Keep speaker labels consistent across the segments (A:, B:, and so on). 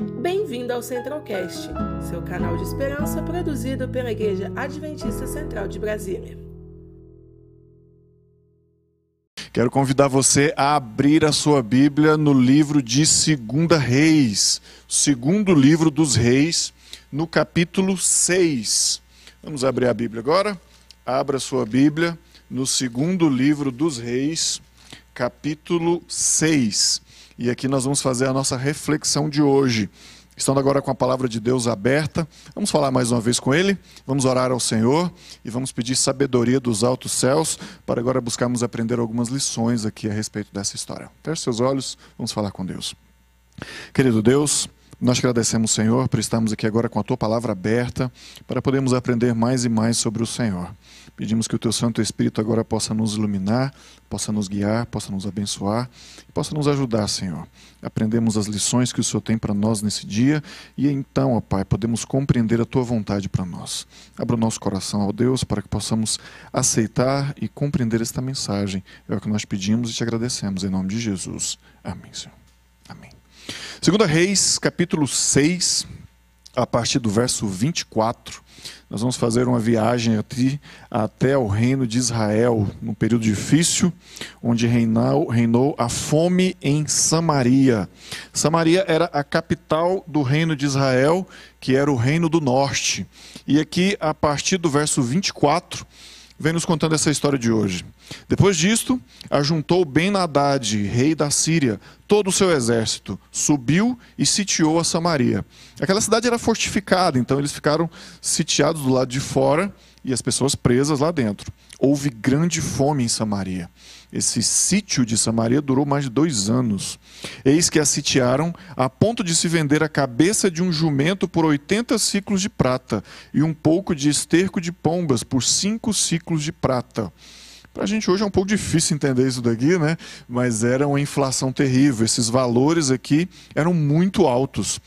A: Bem-vindo ao Centralcast, seu canal de esperança produzido pela Igreja Adventista Central de Brasília.
B: Quero convidar você a abrir a sua Bíblia no livro de Segunda Reis, segundo livro dos Reis, no capítulo 6. Vamos abrir a Bíblia agora? Abra sua Bíblia no segundo livro dos Reis, capítulo 6. E aqui nós vamos fazer a nossa reflexão de hoje. Estando agora com a palavra de Deus aberta, vamos falar mais uma vez com Ele, vamos orar ao Senhor e vamos pedir sabedoria dos altos céus para agora buscarmos aprender algumas lições aqui a respeito dessa história. Feche seus olhos, vamos falar com Deus. Querido Deus, nós agradecemos, Senhor, por estarmos aqui agora com a tua palavra aberta, para podermos aprender mais e mais sobre o Senhor. Pedimos que o teu Santo Espírito agora possa nos iluminar, possa nos guiar, possa nos abençoar, possa nos ajudar, Senhor. Aprendemos as lições que o Senhor tem para nós nesse dia e então, ó Pai, podemos compreender a tua vontade para nós. Abra o nosso coração, ó Deus, para que possamos aceitar e compreender esta mensagem. É o que nós pedimos e te agradecemos em nome de Jesus. Amém, Senhor. Amém. Segunda Reis, capítulo 6, a partir do verso 24, nós vamos fazer uma viagem aqui até o reino de Israel, num período difícil, onde reinou, reinou a fome em Samaria. Samaria era a capital do reino de Israel, que era o reino do norte. E aqui, a partir do verso 24, vem nos contando essa história de hoje. Depois disto, ajuntou Ben-Hadad, rei da Síria, todo o seu exército, subiu e sitiou a Samaria. Aquela cidade era fortificada, então eles ficaram sitiados do lado de fora e as pessoas presas lá dentro. Houve grande fome em Samaria. Esse sítio de Samaria durou mais de dois anos. Eis que a sitiaram a ponto de se vender a cabeça de um jumento por 80 ciclos de prata e um pouco de esterco de pombas por cinco ciclos de prata. Para a gente hoje é um pouco difícil entender isso daqui, né? Mas era uma inflação terrível. Esses valores aqui eram muito altos.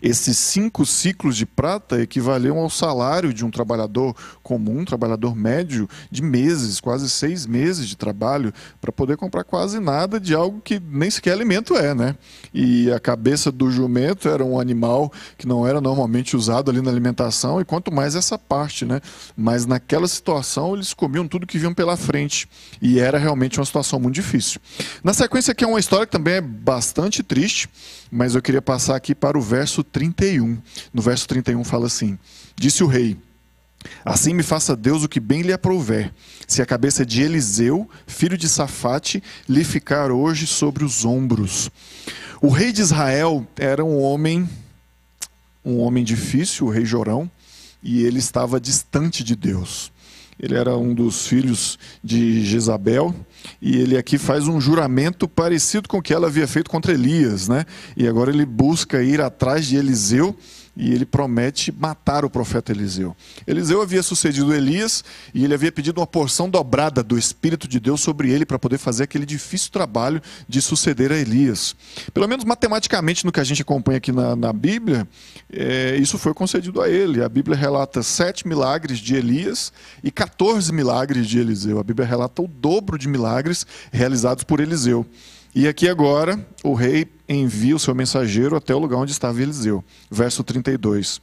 B: Esses cinco ciclos de prata equivaliam ao salário de um trabalhador comum, um trabalhador médio, de meses, quase seis meses de trabalho, para poder comprar quase nada de algo que nem sequer alimento é, né? E a cabeça do jumento era um animal que não era normalmente usado ali na alimentação, e quanto mais essa parte, né? Mas naquela situação eles comiam tudo que vinham pela frente, e era realmente uma situação muito difícil. Na sequência, aqui é uma história que também é bastante triste, mas eu queria passar aqui para o verso 31. No verso 31 fala assim: Disse o rei: Assim me faça Deus o que bem lhe aprouver, se a cabeça de Eliseu, filho de Safate, lhe ficar hoje sobre os ombros. O rei de Israel era um homem, um homem difícil, o rei Jorão, e ele estava distante de Deus. Ele era um dos filhos de Jezabel, e ele aqui faz um juramento parecido com o que ela havia feito contra Elias, né? E agora ele busca ir atrás de Eliseu e ele promete matar o profeta Eliseu. Eliseu havia sucedido Elias e ele havia pedido uma porção dobrada do Espírito de Deus sobre ele para poder fazer aquele difícil trabalho de suceder a Elias. Pelo menos matematicamente, no que a gente acompanha aqui na, na Bíblia, é, isso foi concedido a ele. A Bíblia relata sete milagres de Elias e 14 milagres de Eliseu. A Bíblia relata o dobro de milagres realizados por Eliseu. E aqui agora o rei envia o seu mensageiro até o lugar onde estava Eliseu. Verso 32.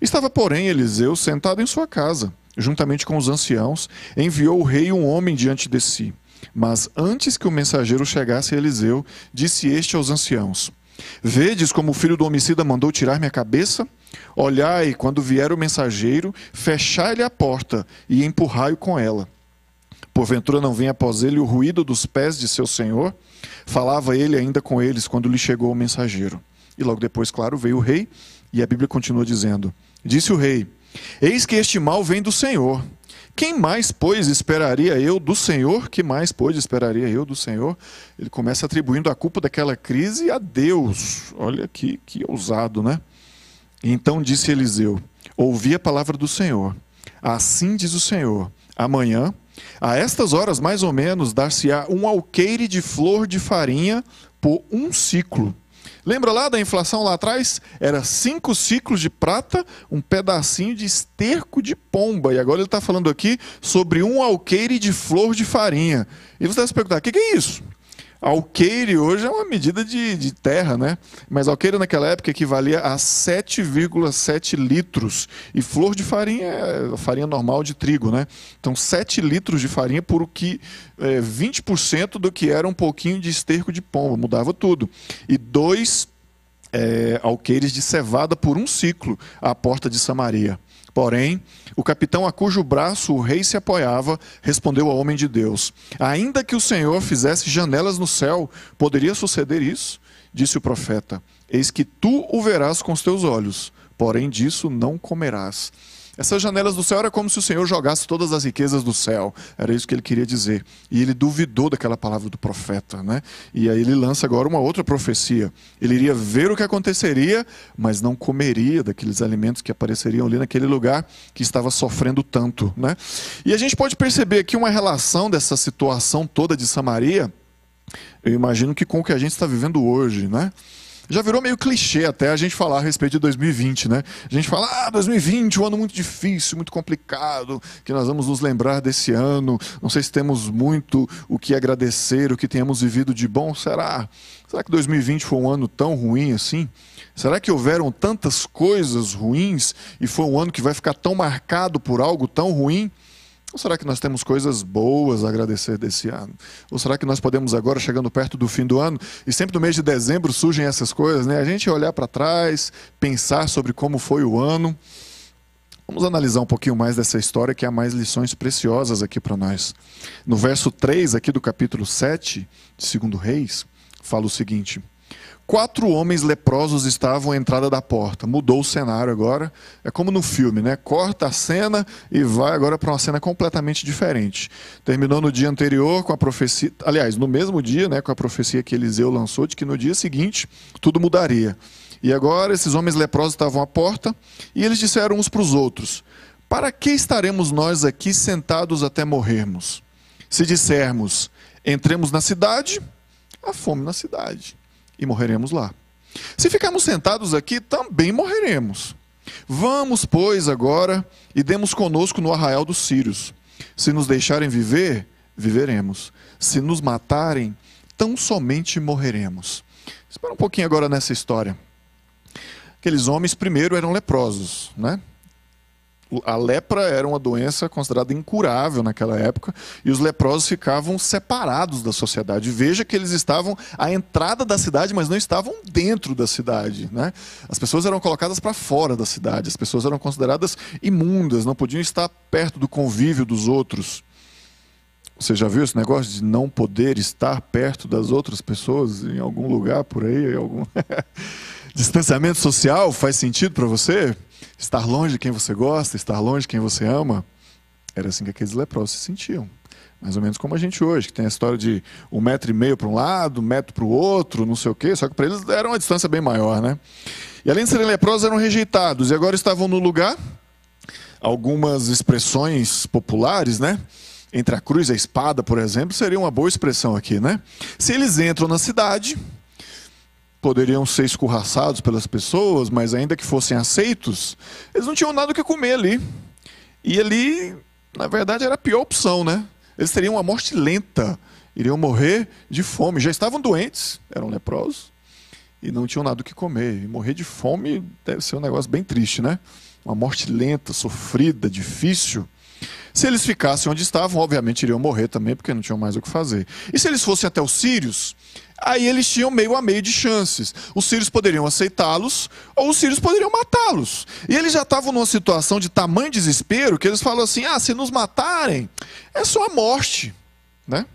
B: Estava, porém, Eliseu sentado em sua casa, juntamente com os anciãos, enviou o rei um homem diante de si. Mas antes que o mensageiro chegasse a Eliseu, disse este aos anciãos: Vedes como o filho do homicida mandou tirar minha cabeça? Olhai, quando vier o mensageiro, fechai-lhe a porta e empurrai-o com ela. Porventura não vem após ele o ruído dos pés de seu senhor? Falava ele ainda com eles quando lhe chegou o mensageiro. E logo depois, claro, veio o rei, e a Bíblia continua dizendo: Disse o rei: Eis que este mal vem do Senhor. Quem mais, pois, esperaria eu do Senhor? Que mais, pois, esperaria eu do Senhor? Ele começa atribuindo a culpa daquela crise a Deus. Olha que, que ousado, né? Então disse Eliseu: Ouvi a palavra do Senhor. Assim diz o Senhor: Amanhã a estas horas, mais ou menos, dar-se-á um alqueire de flor de farinha por um ciclo. Lembra lá da inflação lá atrás? Era cinco ciclos de prata, um pedacinho de esterco de pomba. E agora ele está falando aqui sobre um alqueire de flor de farinha. E você deve se perguntar: o que, que é isso? Alqueire hoje é uma medida de, de terra, né? Mas alqueire naquela época equivalia a 7,7 litros. E flor de farinha é farinha normal de trigo, né? Então 7 litros de farinha por o que é, 20% do que era um pouquinho de esterco de pomba, mudava tudo. E dois é, alqueires de cevada por um ciclo à porta de Samaria. Porém, o capitão a cujo braço o rei se apoiava respondeu ao homem de Deus: Ainda que o Senhor fizesse janelas no céu, poderia suceder isso? Disse o profeta: Eis que tu o verás com os teus olhos, porém disso não comerás. Essas janelas do céu era como se o Senhor jogasse todas as riquezas do céu. Era isso que ele queria dizer. E ele duvidou daquela palavra do profeta, né? E aí ele lança agora uma outra profecia. Ele iria ver o que aconteceria, mas não comeria daqueles alimentos que apareceriam ali naquele lugar que estava sofrendo tanto, né? E a gente pode perceber aqui uma relação dessa situação toda de Samaria. Eu imagino que com o que a gente está vivendo hoje, né? Já virou meio clichê até a gente falar a respeito de 2020, né? A gente fala, ah, 2020, um ano muito difícil, muito complicado, que nós vamos nos lembrar desse ano. Não sei se temos muito o que agradecer, o que tenhamos vivido de bom. Será? Será que 2020 foi um ano tão ruim assim? Será que houveram tantas coisas ruins e foi um ano que vai ficar tão marcado por algo tão ruim? Ou será que nós temos coisas boas a agradecer desse ano? Ou será que nós podemos agora, chegando perto do fim do ano, e sempre no mês de dezembro surgem essas coisas, né? A gente olhar para trás, pensar sobre como foi o ano. Vamos analisar um pouquinho mais dessa história que há mais lições preciosas aqui para nós. No verso 3 aqui do capítulo 7 de 2 Reis, fala o seguinte: Quatro homens leprosos estavam à entrada da porta. Mudou o cenário agora. É como no filme, né? Corta a cena e vai agora para uma cena completamente diferente. Terminou no dia anterior com a profecia, aliás, no mesmo dia, né, com a profecia que Eliseu lançou de que no dia seguinte tudo mudaria. E agora esses homens leprosos estavam à porta e eles disseram uns para os outros: Para que estaremos nós aqui sentados até morrermos? Se dissermos: Entremos na cidade, há fome na cidade e morreremos lá. Se ficarmos sentados aqui, também morreremos. Vamos, pois, agora e demos conosco no arraial dos sírios. Se nos deixarem viver, viveremos. Se nos matarem, tão somente morreremos. Espera um pouquinho agora nessa história. Aqueles homens primeiro eram leprosos, né? A lepra era uma doença considerada incurável naquela época e os leprosos ficavam separados da sociedade. Veja que eles estavam à entrada da cidade, mas não estavam dentro da cidade. Né? As pessoas eram colocadas para fora da cidade, as pessoas eram consideradas imundas, não podiam estar perto do convívio dos outros. Você já viu esse negócio de não poder estar perto das outras pessoas em algum lugar por aí? Algum... Distanciamento social faz sentido para você? Estar longe de quem você gosta, estar longe de quem você ama, era assim que aqueles leprosos se sentiam. Mais ou menos como a gente hoje, que tem a história de um metro e meio para um lado, um metro para o outro, não sei o quê, só que para eles era uma distância bem maior, né? E além de serem leprosos, eram rejeitados e agora estavam no lugar. Algumas expressões populares, né? Entre a cruz e a espada, por exemplo, seria uma boa expressão aqui, né? Se eles entram na cidade, poderiam ser escorraçados pelas pessoas, mas ainda que fossem aceitos, eles não tinham nada o que comer ali. E ali, na verdade, era a pior opção, né? Eles teriam uma morte lenta, iriam morrer de fome. Já estavam doentes, eram leprosos, e não tinham nada o que comer. E morrer de fome deve ser um negócio bem triste, né? Uma morte lenta, sofrida, difícil. Se eles ficassem onde estavam, obviamente iriam morrer também, porque não tinham mais o que fazer. E se eles fossem até os sírios, aí eles tinham meio a meio de chances. Os sírios poderiam aceitá-los ou os sírios poderiam matá-los. E eles já estavam numa situação de tamanho desespero que eles falam assim: ah, se nos matarem, é só a morte. Né?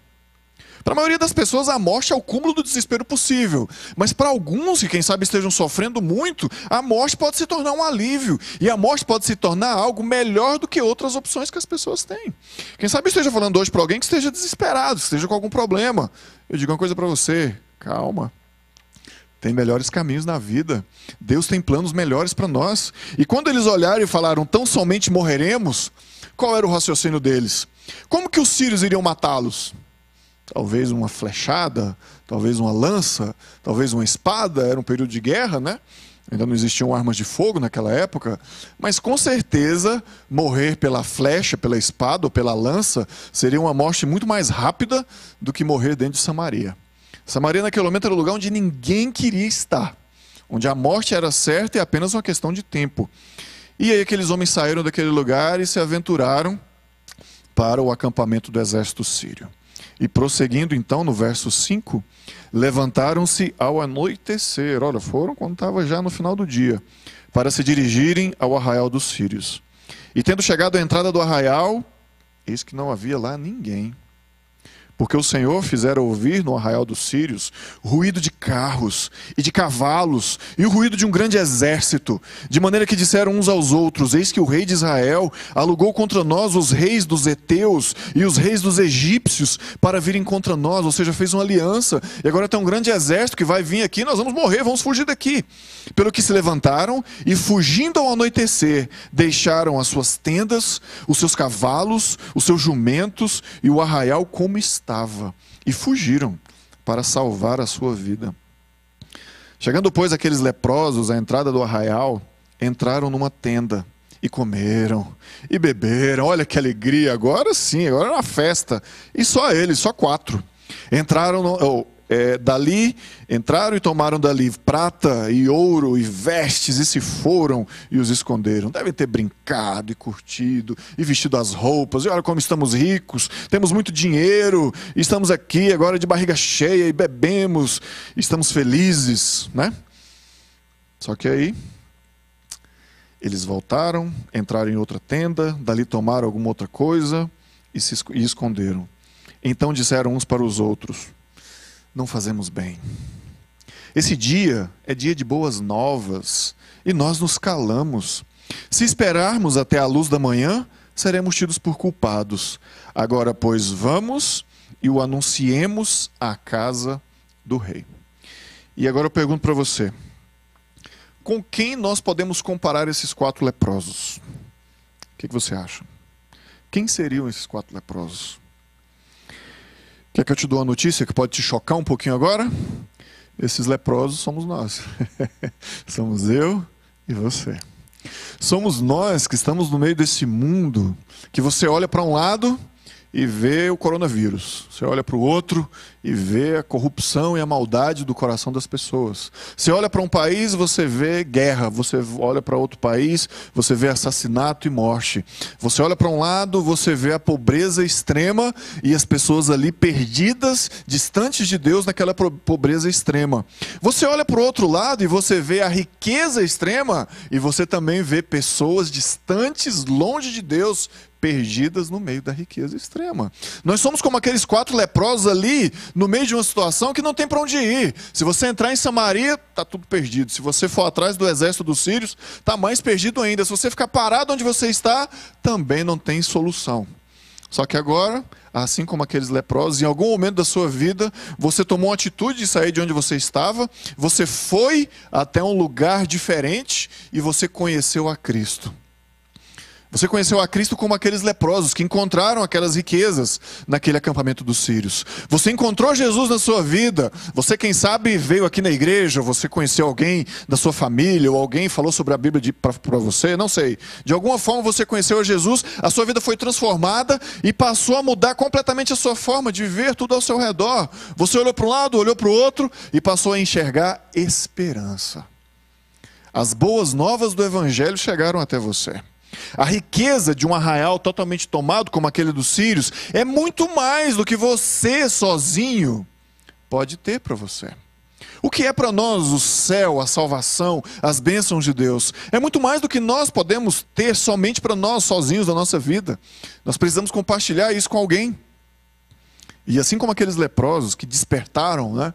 B: Para a maioria das pessoas, a morte é o cúmulo do desespero possível. Mas para alguns, que quem sabe estejam sofrendo muito, a morte pode se tornar um alívio. E a morte pode se tornar algo melhor do que outras opções que as pessoas têm. Quem sabe esteja falando hoje para alguém que esteja desesperado, que esteja com algum problema. Eu digo uma coisa para você: calma. Tem melhores caminhos na vida. Deus tem planos melhores para nós. E quando eles olharam e falaram, tão somente morreremos, qual era o raciocínio deles? Como que os sírios iriam matá-los? Talvez uma flechada, talvez uma lança, talvez uma espada, era um período de guerra, né? Ainda não existiam armas de fogo naquela época, mas com certeza morrer pela flecha, pela espada ou pela lança seria uma morte muito mais rápida do que morrer dentro de Samaria. Samaria naquele momento era o lugar onde ninguém queria estar, onde a morte era certa e apenas uma questão de tempo. E aí aqueles homens saíram daquele lugar e se aventuraram para o acampamento do exército sírio. E prosseguindo então no verso 5, levantaram-se ao anoitecer, olha, foram quando estava já no final do dia, para se dirigirem ao arraial dos sírios. E tendo chegado à entrada do arraial, eis que não havia lá ninguém porque o Senhor fizera ouvir no arraial dos sírios ruído de carros e de cavalos e o ruído de um grande exército, de maneira que disseram uns aos outros: Eis que o rei de Israel alugou contra nós os reis dos heteus e os reis dos egípcios para virem contra nós, ou seja, fez uma aliança, e agora tem um grande exército que vai vir aqui, nós vamos morrer, vamos fugir daqui. Pelo que se levantaram e, fugindo ao anoitecer, deixaram as suas tendas, os seus cavalos, os seus jumentos e o arraial como está estava e fugiram para salvar a sua vida. Chegando, pois, aqueles leprosos à entrada do arraial, entraram numa tenda e comeram e beberam. Olha que alegria! Agora sim, agora era uma festa. E só eles, só quatro. Entraram, no, é, dali, entraram e tomaram dali prata e ouro e vestes e se foram e os esconderam. Devem ter brincado e curtido e vestido as roupas. E olha como estamos ricos, temos muito dinheiro, estamos aqui agora de barriga cheia e bebemos, estamos felizes, né? Só que aí eles voltaram, entraram em outra tenda, dali tomaram alguma outra coisa e se esconderam. Então disseram uns para os outros: não fazemos bem. Esse dia é dia de boas novas e nós nos calamos. Se esperarmos até a luz da manhã, seremos tidos por culpados. Agora, pois, vamos e o anunciemos à casa do rei. E agora eu pergunto para você: com quem nós podemos comparar esses quatro leprosos? O que, que você acha? Quem seriam esses quatro leprosos? Quer que eu te dou uma notícia que pode te chocar um pouquinho agora? Esses leprosos somos nós. somos eu e você. Somos nós que estamos no meio desse mundo que você olha para um lado e vê o coronavírus. Você olha para o outro e vê a corrupção e a maldade do coração das pessoas. Você olha para um país, você vê guerra. Você olha para outro país, você vê assassinato e morte. Você olha para um lado, você vê a pobreza extrema e as pessoas ali perdidas, distantes de Deus naquela pobreza extrema. Você olha para o outro lado e você vê a riqueza extrema e você também vê pessoas distantes, longe de Deus, perdidas no meio da riqueza extrema. Nós somos como aqueles quatro leprosos ali, no meio de uma situação que não tem para onde ir. Se você entrar em Samaria, está tudo perdido. Se você for atrás do exército dos sírios, está mais perdido ainda. Se você ficar parado onde você está, também não tem solução. Só que agora, assim como aqueles leprosos, em algum momento da sua vida, você tomou uma atitude de sair de onde você estava, você foi até um lugar diferente e você conheceu a Cristo. Você conheceu a Cristo como aqueles leprosos que encontraram aquelas riquezas naquele acampamento dos sírios. Você encontrou Jesus na sua vida. Você, quem sabe, veio aqui na igreja, você conheceu alguém da sua família, ou alguém falou sobre a Bíblia para você, não sei. De alguma forma você conheceu a Jesus, a sua vida foi transformada e passou a mudar completamente a sua forma de ver tudo ao seu redor. Você olhou para um lado, olhou para o outro e passou a enxergar esperança. As boas novas do Evangelho chegaram até você. A riqueza de um arraial totalmente tomado, como aquele dos sírios, é muito mais do que você sozinho pode ter para você. O que é para nós o céu, a salvação, as bênçãos de Deus? É muito mais do que nós podemos ter somente para nós sozinhos na nossa vida. Nós precisamos compartilhar isso com alguém. E assim como aqueles leprosos que despertaram, né,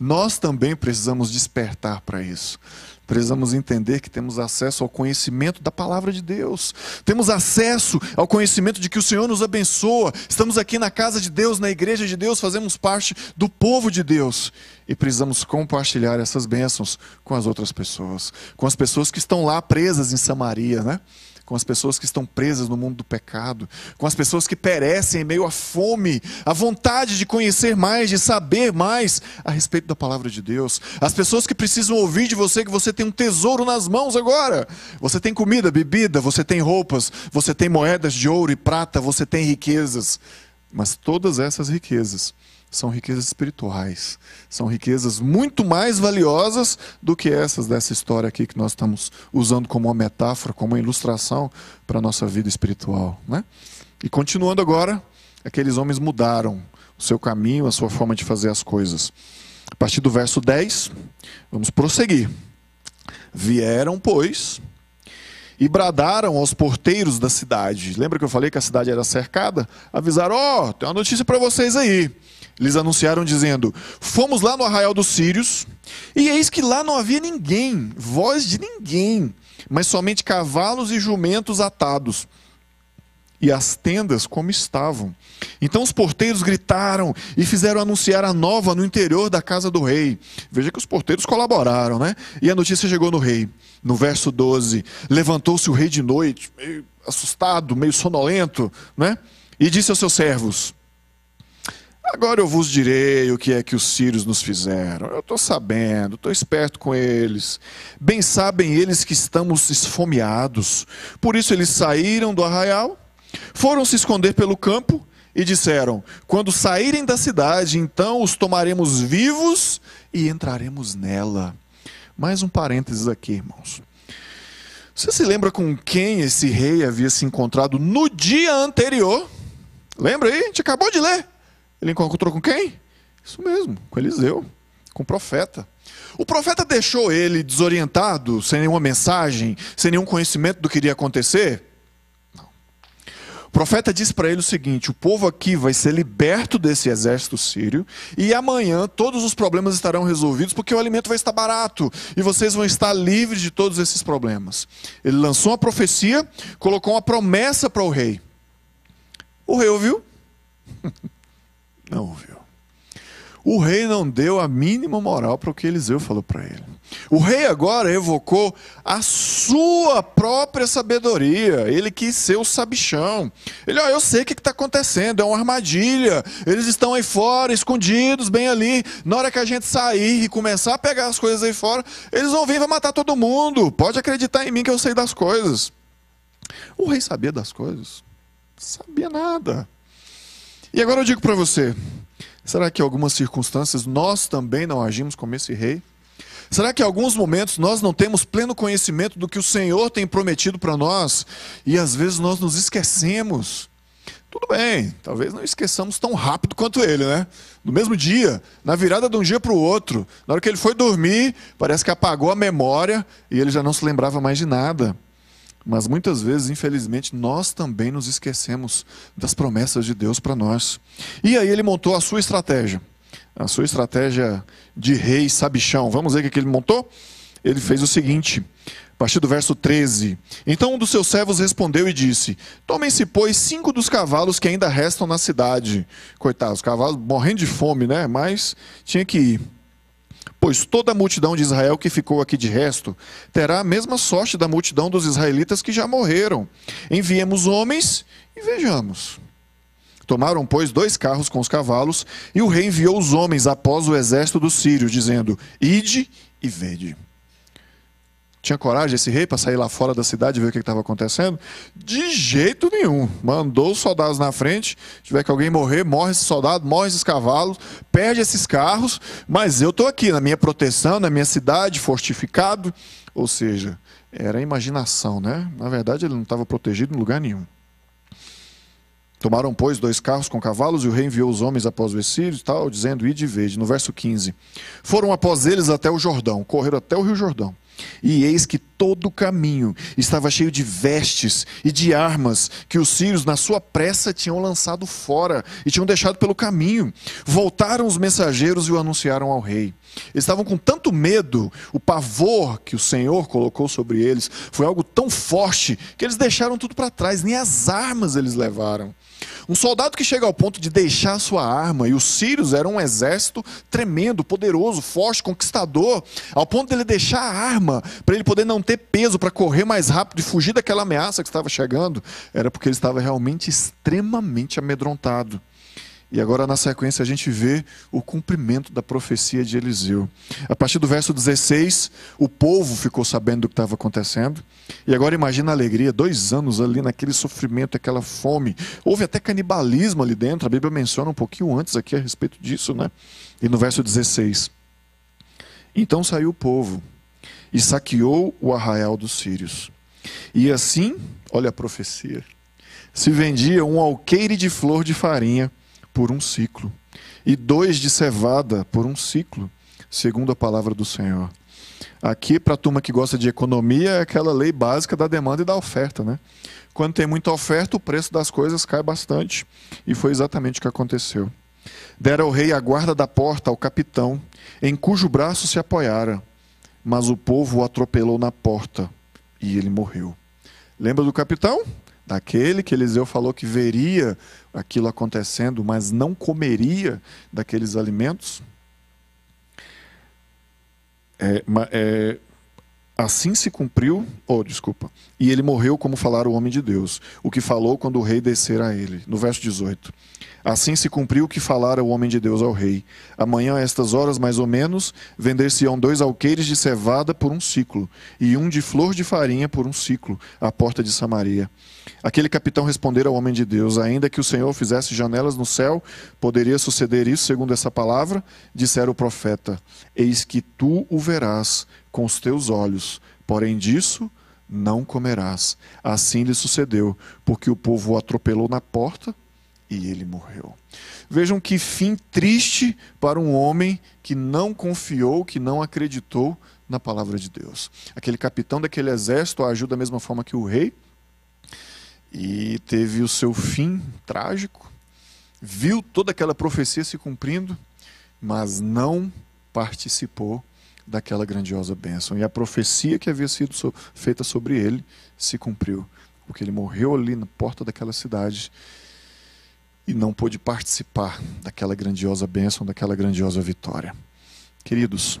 B: nós também precisamos despertar para isso. Precisamos entender que temos acesso ao conhecimento da palavra de Deus. Temos acesso ao conhecimento de que o Senhor nos abençoa. Estamos aqui na casa de Deus, na igreja de Deus, fazemos parte do povo de Deus. E precisamos compartilhar essas bênçãos com as outras pessoas, com as pessoas que estão lá presas em Samaria, né? Com as pessoas que estão presas no mundo do pecado, com as pessoas que perecem em meio à fome, à vontade de conhecer mais, de saber mais a respeito da palavra de Deus, as pessoas que precisam ouvir de você que você tem um tesouro nas mãos agora. Você tem comida, bebida, você tem roupas, você tem moedas de ouro e prata, você tem riquezas. Mas todas essas riquezas são riquezas espirituais. São riquezas muito mais valiosas do que essas dessa história aqui que nós estamos usando como uma metáfora, como uma ilustração para a nossa vida espiritual. Né? E continuando agora, aqueles homens mudaram o seu caminho, a sua forma de fazer as coisas. A partir do verso 10, vamos prosseguir. Vieram, pois, e bradaram aos porteiros da cidade. Lembra que eu falei que a cidade era cercada? Avisaram: Ó, oh, tem uma notícia para vocês aí. Eles anunciaram dizendo: Fomos lá no arraial dos Sírios, e eis que lá não havia ninguém, voz de ninguém, mas somente cavalos e jumentos atados e as tendas como estavam. Então os porteiros gritaram e fizeram anunciar a nova no interior da casa do rei. Veja que os porteiros colaboraram, né? E a notícia chegou no rei. No verso 12: Levantou-se o rei de noite, meio assustado, meio sonolento, né? E disse aos seus servos: Agora eu vos direi o que é que os sírios nos fizeram. Eu estou sabendo, estou esperto com eles. Bem sabem eles que estamos esfomeados. Por isso eles saíram do arraial foram se esconder pelo campo e disseram: Quando saírem da cidade, então os tomaremos vivos e entraremos nela. Mais um parênteses aqui, irmãos. Você se lembra com quem esse rei havia se encontrado no dia anterior? Lembra aí? A gente acabou de ler. Ele encontrou com quem? Isso mesmo, com Eliseu, com o profeta. O profeta deixou ele desorientado, sem nenhuma mensagem, sem nenhum conhecimento do que iria acontecer? profeta diz para ele o seguinte: o povo aqui vai ser liberto desse exército sírio, e amanhã todos os problemas estarão resolvidos, porque o alimento vai estar barato, e vocês vão estar livres de todos esses problemas. Ele lançou uma profecia, colocou uma promessa para o rei. O rei ouviu? Não ouviu. O rei não deu a mínima moral para o que Eliseu falou para ele. O rei agora evocou a sua própria sabedoria. Ele quis ser o sabichão. Ele, ó, eu sei o que está acontecendo, é uma armadilha. Eles estão aí fora, escondidos, bem ali. Na hora que a gente sair e começar a pegar as coisas aí fora, eles vão vir e vão matar todo mundo. Pode acreditar em mim que eu sei das coisas. O rei sabia das coisas? Sabia nada. E agora eu digo para você: Será que em algumas circunstâncias nós também não agimos como esse rei? Será que em alguns momentos nós não temos pleno conhecimento do que o Senhor tem prometido para nós e às vezes nós nos esquecemos? Tudo bem, talvez não esqueçamos tão rápido quanto ele, né? No mesmo dia, na virada de um dia para o outro, na hora que ele foi dormir, parece que apagou a memória e ele já não se lembrava mais de nada. Mas muitas vezes, infelizmente, nós também nos esquecemos das promessas de Deus para nós. E aí ele montou a sua estratégia, a sua estratégia de rei sabichão. Vamos ver o que ele montou? Ele fez o seguinte, a partir do verso 13. Então um dos seus servos respondeu e disse: Tomem-se, pois, cinco dos cavalos que ainda restam na cidade. Coitados, os cavalos morrendo de fome, né? Mas tinha que ir. Pois toda a multidão de Israel que ficou aqui de resto terá a mesma sorte da multidão dos israelitas que já morreram. Enviemos homens e vejamos. Tomaram, pois, dois carros com os cavalos, e o rei enviou os homens após o exército dos sírios, dizendo: Ide e vede. Tinha coragem esse rei para sair lá fora da cidade e ver o que estava acontecendo? De jeito nenhum. Mandou os soldados na frente. Se tiver que alguém morrer, morre esse soldado, morre esses cavalos, perde esses carros. Mas eu estou aqui na minha proteção, na minha cidade, fortificado. Ou seja, era imaginação, né? Na verdade, ele não estava protegido em lugar nenhum. Tomaram, pois, dois carros com cavalos e o rei enviou os homens após os sírios, tal, dizendo: Ide e vede. No verso 15. Foram após eles até o Jordão, correram até o rio Jordão. E eis que todo o caminho estava cheio de vestes e de armas que os sírios, na sua pressa, tinham lançado fora e tinham deixado pelo caminho. Voltaram os mensageiros e o anunciaram ao rei. Eles estavam com tanto medo, o pavor que o Senhor colocou sobre eles foi algo tão forte que eles deixaram tudo para trás, nem as armas eles levaram. Um soldado que chega ao ponto de deixar sua arma, e os sírios eram um exército tremendo, poderoso, forte, conquistador, ao ponto de ele deixar a arma para ele poder não ter peso para correr mais rápido e fugir daquela ameaça que estava chegando, era porque ele estava realmente extremamente amedrontado. E agora, na sequência, a gente vê o cumprimento da profecia de Eliseu. A partir do verso 16, o povo ficou sabendo do que estava acontecendo. E agora imagina a alegria, dois anos ali naquele sofrimento, aquela fome. Houve até canibalismo ali dentro, a Bíblia menciona um pouquinho antes aqui a respeito disso, né? E no verso 16. Então saiu o povo e saqueou o arraial dos sírios. E assim, olha a profecia, se vendia um alqueire de flor de farinha por um ciclo, e dois de cevada por um ciclo, segundo a palavra do Senhor. Aqui, para a turma que gosta de economia, é aquela lei básica da demanda e da oferta. Né? Quando tem muita oferta, o preço das coisas cai bastante. E foi exatamente o que aconteceu. Dera o rei a guarda da porta ao capitão, em cujo braço se apoiara. Mas o povo o atropelou na porta e ele morreu. Lembra do capitão? Daquele que Eliseu falou que veria aquilo acontecendo, mas não comeria daqueles alimentos. É, é, assim se cumpriu, oh, desculpa, e ele morreu como falara o homem de Deus, o que falou quando o rei descer a ele. No verso 18. Assim se cumpriu o que falara o homem de Deus ao rei. Amanhã, a estas horas mais ou menos, vender-se-ão dois alqueires de cevada por um ciclo, e um de flor de farinha por um ciclo, à porta de Samaria. Aquele capitão respondeu ao homem de Deus: Ainda que o Senhor fizesse janelas no céu, poderia suceder isso, segundo essa palavra? Dissera o profeta: Eis que tu o verás com os teus olhos, porém disso não comerás. Assim lhe sucedeu, porque o povo o atropelou na porta e ele morreu. Vejam que fim triste para um homem que não confiou, que não acreditou na palavra de Deus. Aquele capitão daquele exército agiu da mesma forma que o rei e teve o seu fim trágico, viu toda aquela profecia se cumprindo, mas não participou daquela grandiosa bênção. E a profecia que havia sido feita sobre ele se cumpriu, porque ele morreu ali na porta daquela cidade e não pôde participar daquela grandiosa bênção, daquela grandiosa vitória. Queridos,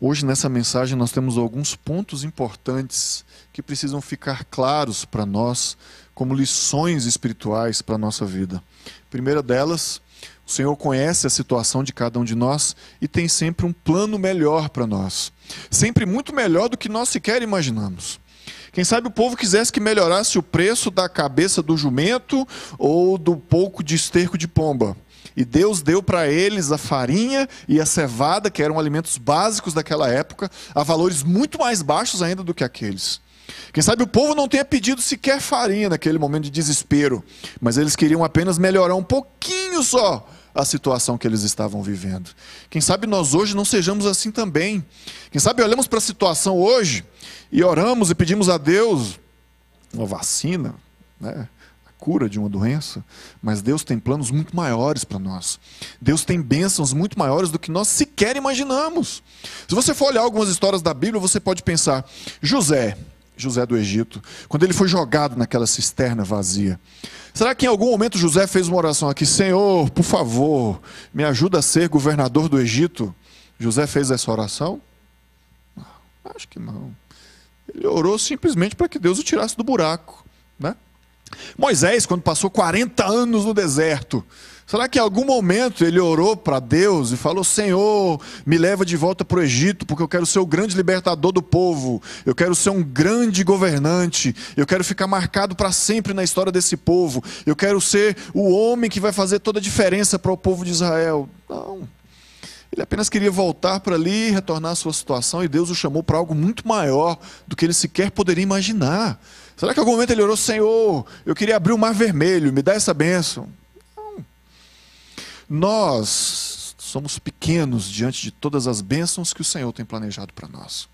B: hoje nessa mensagem nós temos alguns pontos importantes que precisam ficar claros para nós como lições espirituais para a nossa vida. Primeira delas, o Senhor conhece a situação de cada um de nós e tem sempre um plano melhor para nós. Sempre muito melhor do que nós sequer imaginamos. Quem sabe o povo quisesse que melhorasse o preço da cabeça do jumento ou do pouco de esterco de pomba. E Deus deu para eles a farinha e a cevada, que eram alimentos básicos daquela época, a valores muito mais baixos ainda do que aqueles. Quem sabe o povo não tenha pedido sequer farinha naquele momento de desespero, mas eles queriam apenas melhorar um pouquinho só a situação que eles estavam vivendo. Quem sabe nós hoje não sejamos assim também. Quem sabe olhamos para a situação hoje e oramos e pedimos a Deus uma vacina, né? a cura de uma doença, mas Deus tem planos muito maiores para nós. Deus tem bênçãos muito maiores do que nós sequer imaginamos. Se você for olhar algumas histórias da Bíblia, você pode pensar: José, José do Egito, quando ele foi jogado naquela cisterna vazia. Será que em algum momento José fez uma oração aqui, Senhor, por favor, me ajuda a ser governador do Egito? José fez essa oração? Acho que não. Ele orou simplesmente para que Deus o tirasse do buraco. Né? Moisés, quando passou 40 anos no deserto, será que em algum momento ele orou para Deus e falou: Senhor, me leva de volta para o Egito, porque eu quero ser o grande libertador do povo, eu quero ser um grande governante, eu quero ficar marcado para sempre na história desse povo, eu quero ser o homem que vai fazer toda a diferença para o povo de Israel? Não. Ele apenas queria voltar para ali, retornar à sua situação, e Deus o chamou para algo muito maior do que ele sequer poderia imaginar. Será que em algum momento ele orou, Senhor, eu queria abrir o mar vermelho, me dá essa bênção? Nós somos pequenos diante de todas as bênçãos que o Senhor tem planejado para nós.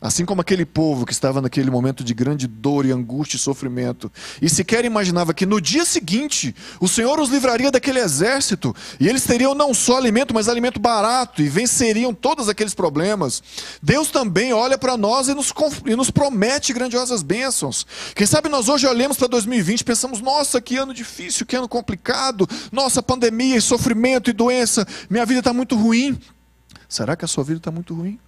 B: Assim como aquele povo que estava naquele momento de grande dor e angústia e sofrimento, e sequer imaginava que no dia seguinte o Senhor os livraria daquele exército, e eles teriam não só alimento, mas alimento barato, e venceriam todos aqueles problemas. Deus também olha para nós e nos, e nos promete grandiosas bênçãos. Quem sabe nós hoje olhamos para 2020 e pensamos: nossa, que ano difícil, que ano complicado, nossa, pandemia e sofrimento e doença, minha vida está muito ruim. Será que a sua vida está muito ruim?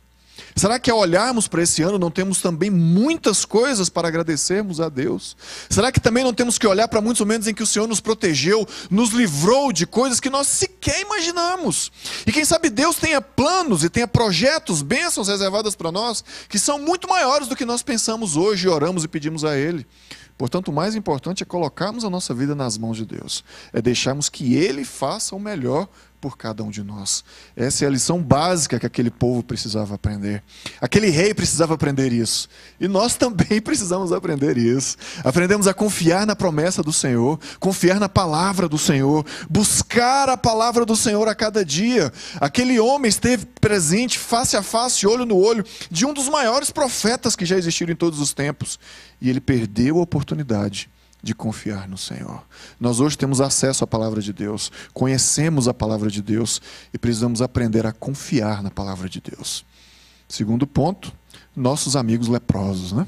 B: Será que ao olharmos para esse ano não temos também muitas coisas para agradecermos a Deus? Será que também não temos que olhar para muitos momentos em que o Senhor nos protegeu, nos livrou de coisas que nós sequer imaginamos? E quem sabe Deus tenha planos e tenha projetos, bênçãos reservadas para nós, que são muito maiores do que nós pensamos hoje, oramos e pedimos a Ele. Portanto, o mais importante é colocarmos a nossa vida nas mãos de Deus, é deixarmos que Ele faça o melhor por cada um de nós. Essa é a lição básica que aquele povo precisava aprender. Aquele rei precisava aprender isso. E nós também precisamos aprender isso. Aprendemos a confiar na promessa do Senhor, confiar na palavra do Senhor, buscar a palavra do Senhor a cada dia. Aquele homem esteve presente, face a face, olho no olho, de um dos maiores profetas que já existiram em todos os tempos. E ele perdeu a oportunidade de confiar no Senhor. Nós hoje temos acesso à palavra de Deus, conhecemos a palavra de Deus e precisamos aprender a confiar na palavra de Deus. Segundo ponto, nossos amigos leprosos, né?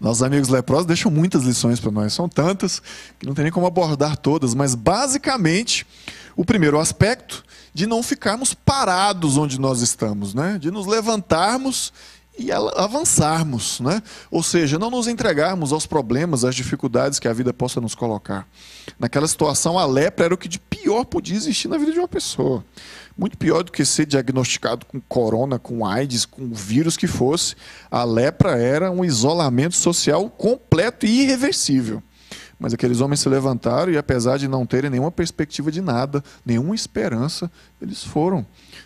B: Nossos amigos leprosos deixam muitas lições para nós, são tantas que não tem nem como abordar todas, mas basicamente, o primeiro aspecto de não ficarmos parados onde nós estamos, né? De nos levantarmos e avançarmos, né? ou seja, não nos entregarmos aos problemas, às dificuldades que a vida possa nos colocar. Naquela situação, a lepra era o que de pior podia existir na vida de uma pessoa. Muito pior do que ser diagnosticado com corona, com AIDS, com o vírus que fosse. A lepra era um isolamento social completo e irreversível. Mas aqueles homens se levantaram e, apesar de não terem nenhuma perspectiva de nada, nenhuma esperança, eles foram.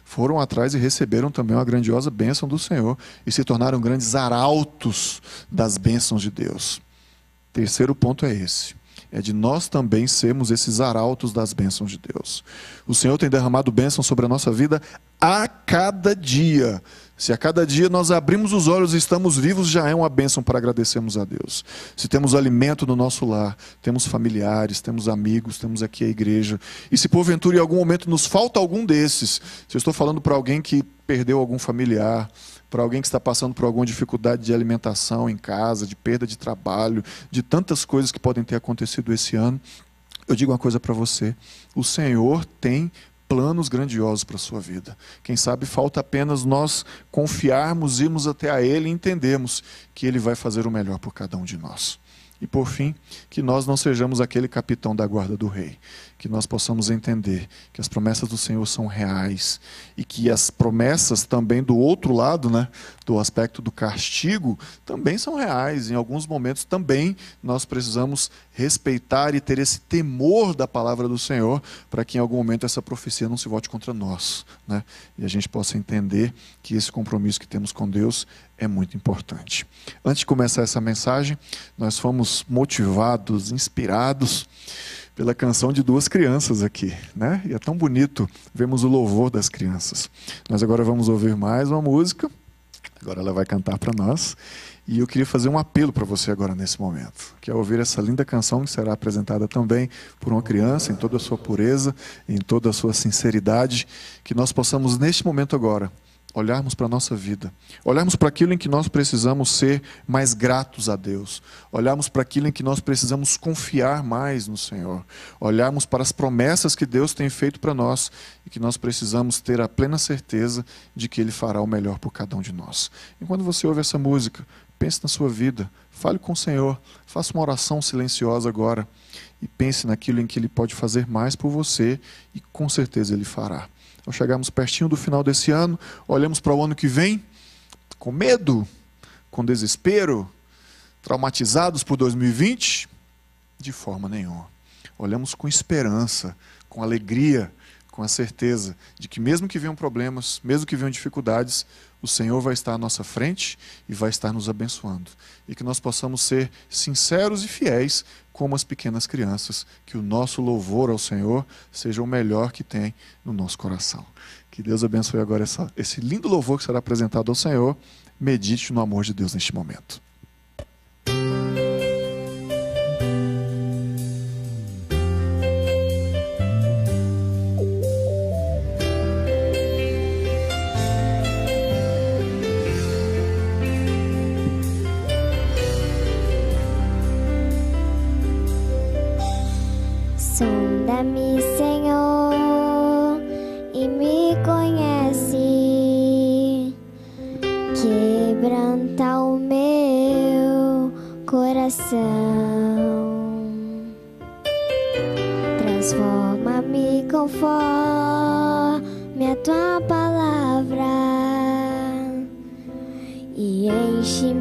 B: Foram atrás e receberam também uma grandiosa bênção do Senhor e se tornaram grandes arautos das bênçãos de Deus. Terceiro ponto é esse é de nós também sermos esses arautos das bênçãos de Deus. O Senhor tem derramado bênçãos sobre a nossa vida a cada dia. Se a cada dia nós abrimos os olhos e estamos vivos, já é uma bênção para agradecermos a Deus. Se temos alimento no nosso lar, temos familiares, temos amigos, temos aqui a igreja. E se porventura em algum momento nos falta algum desses, se eu estou falando para alguém que perdeu algum familiar, para alguém que está passando por alguma dificuldade de alimentação em casa, de perda de trabalho, de tantas coisas que podem ter acontecido esse ano, eu digo uma coisa para você: o Senhor tem planos grandiosos para a sua vida. Quem sabe falta apenas nós confiarmos, irmos até a Ele e entendermos que Ele vai fazer o melhor por cada um de nós. E por fim, que nós não sejamos aquele capitão da guarda do rei, que nós possamos entender que as promessas do Senhor são reais e que as promessas também do outro lado, né, do aspecto do castigo, também são reais. Em alguns momentos também nós precisamos respeitar e ter esse temor da palavra do Senhor para que em algum momento essa profecia não se volte contra nós, né? E a gente possa entender que esse compromisso que temos com Deus é muito importante. Antes de começar essa mensagem, nós fomos motivados, inspirados pela canção de duas crianças aqui, né? E é tão bonito vermos o louvor das crianças. Nós agora vamos ouvir mais uma música. Agora ela vai cantar para nós. E eu queria fazer um apelo para você agora nesse momento, que é ouvir essa linda canção que será apresentada também por uma criança em toda a sua pureza, em toda a sua sinceridade, que nós possamos neste momento agora olharmos para a nossa vida, olharmos para aquilo em que nós precisamos ser mais gratos a Deus, olharmos para aquilo em que nós precisamos confiar mais no Senhor, olharmos para as promessas que Deus tem feito para nós e que nós precisamos ter a plena certeza de que Ele fará o melhor por cada um de nós. Enquanto você ouve essa música, pense na sua vida, fale com o Senhor, faça uma oração silenciosa agora e pense naquilo em que Ele pode fazer mais por você e com certeza Ele fará. Ao chegarmos pertinho do final desse ano, olhamos para o ano que vem com medo, com desespero, traumatizados por 2020? De forma nenhuma. Olhamos com esperança, com alegria, com a certeza de que, mesmo que venham problemas, mesmo que venham dificuldades, o Senhor vai estar à nossa frente e vai estar nos abençoando. E que nós possamos ser sinceros e fiéis como as pequenas crianças, que o nosso louvor ao Senhor seja o melhor que tem no nosso coração. Que Deus abençoe agora essa, esse lindo louvor que será apresentado ao Senhor. Medite no amor de Deus neste momento.
C: quebranta o meu coração, transforma-me conforme a tua palavra e enche-me.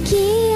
C: aqui.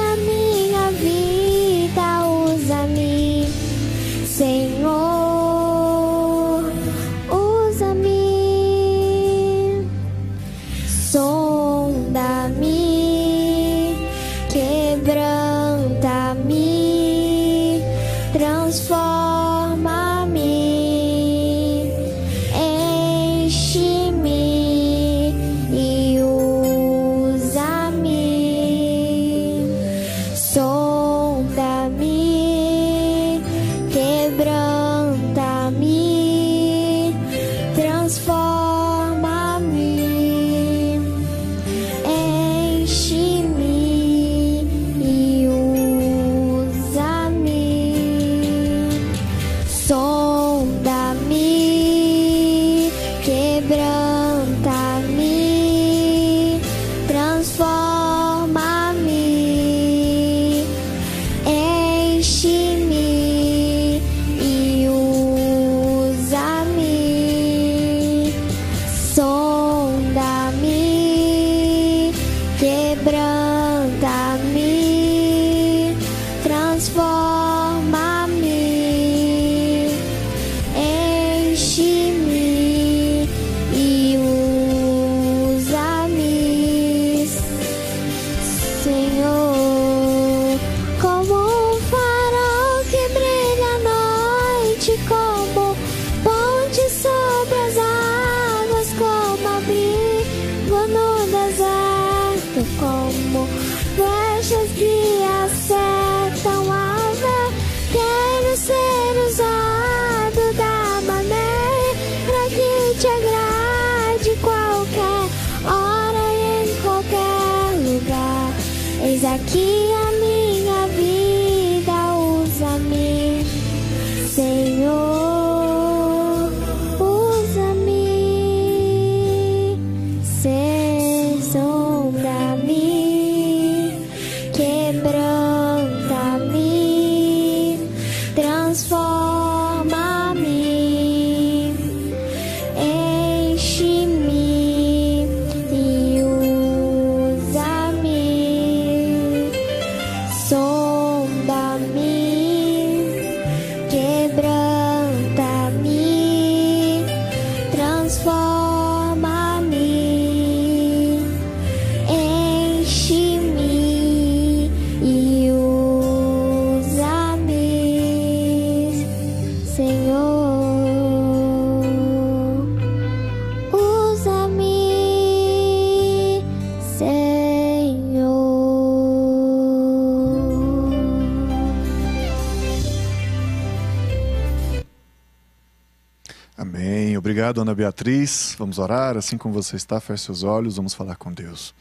B: Ana Beatriz. Vamos orar, assim como você está, feche seus olhos, vamos falar com Deus.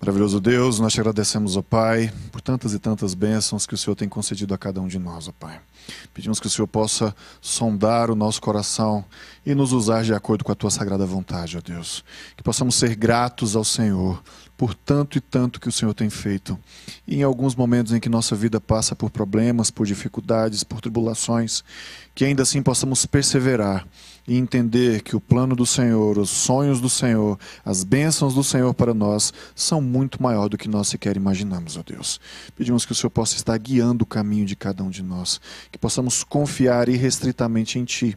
B: Maravilhoso Deus, nós te agradecemos, ó Pai, por tantas e tantas bênçãos que o Senhor tem concedido a cada um de nós, ó Pai. Pedimos que o Senhor possa sondar o nosso coração e nos usar de acordo com a tua sagrada vontade, ó Deus. Que possamos ser gratos ao Senhor por tanto e tanto que o Senhor tem feito. E em alguns momentos em que nossa vida passa por problemas, por dificuldades, por tribulações, que ainda assim possamos perseverar e entender que o plano do Senhor, os sonhos do Senhor, as bênçãos do Senhor para nós são muito maior do que nós sequer imaginamos, ó Deus. Pedimos que o Senhor possa estar guiando o caminho de cada um de nós, que possamos confiar irrestritamente em Ti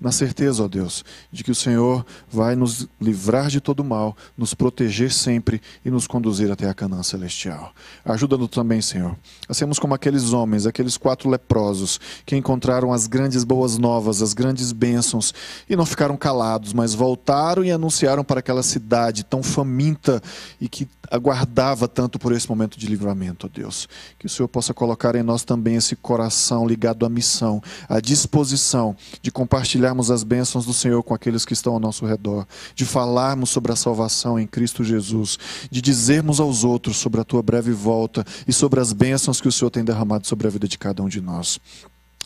B: na certeza, ó Deus, de que o Senhor vai nos livrar de todo mal, nos proteger sempre e nos conduzir até a Canaã celestial. Ajuda-nos também, Senhor, a sermos como aqueles homens, aqueles quatro leprosos que encontraram as grandes boas novas, as grandes bênçãos e não ficaram calados, mas voltaram e anunciaram para aquela cidade tão faminta e que aguardava tanto por esse momento de livramento, ó Deus. Que o Senhor possa colocar em nós também esse coração ligado à missão, à disposição de compartilharmos as bênçãos do Senhor com aqueles que estão ao nosso redor, de falarmos sobre a salvação em Cristo Jesus, de dizermos aos outros sobre a tua breve volta e sobre as bênçãos que o Senhor tem derramado sobre a vida de cada um de nós.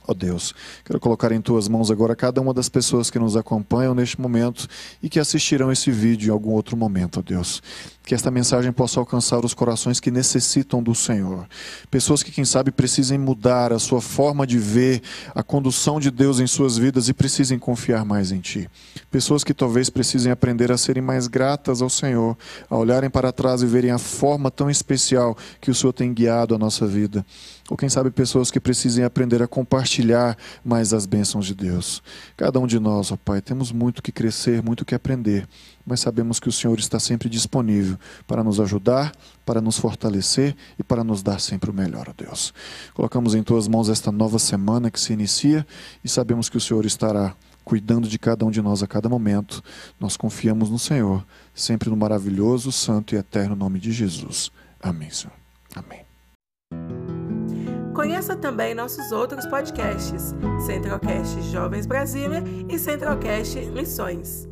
B: Ó oh Deus, quero colocar em tuas mãos agora cada uma das pessoas que nos acompanham neste momento e que assistirão esse vídeo em algum outro momento, ó oh Deus que esta mensagem possa alcançar os corações que necessitam do Senhor. Pessoas que, quem sabe, precisem mudar a sua forma de ver a condução de Deus em suas vidas e precisem confiar mais em Ti. Pessoas que talvez precisem aprender a serem mais gratas ao Senhor, a olharem para trás e verem a forma tão especial que o Senhor tem guiado a nossa vida. Ou quem sabe pessoas que precisem aprender a compartilhar mais as bênçãos de Deus. Cada um de nós, ó Pai, temos muito que crescer, muito que aprender mas sabemos que o Senhor está sempre disponível para nos ajudar, para nos fortalecer e para nos dar sempre o melhor, ó Deus. Colocamos em tuas mãos esta nova semana que se inicia e sabemos que o Senhor estará cuidando de cada um de nós a cada momento. Nós confiamos no Senhor, sempre no maravilhoso, santo e eterno nome de Jesus. Amém, Senhor. Amém.
A: Conheça também nossos outros podcasts, Centralcast Jovens Brasília e Centralcast Missões.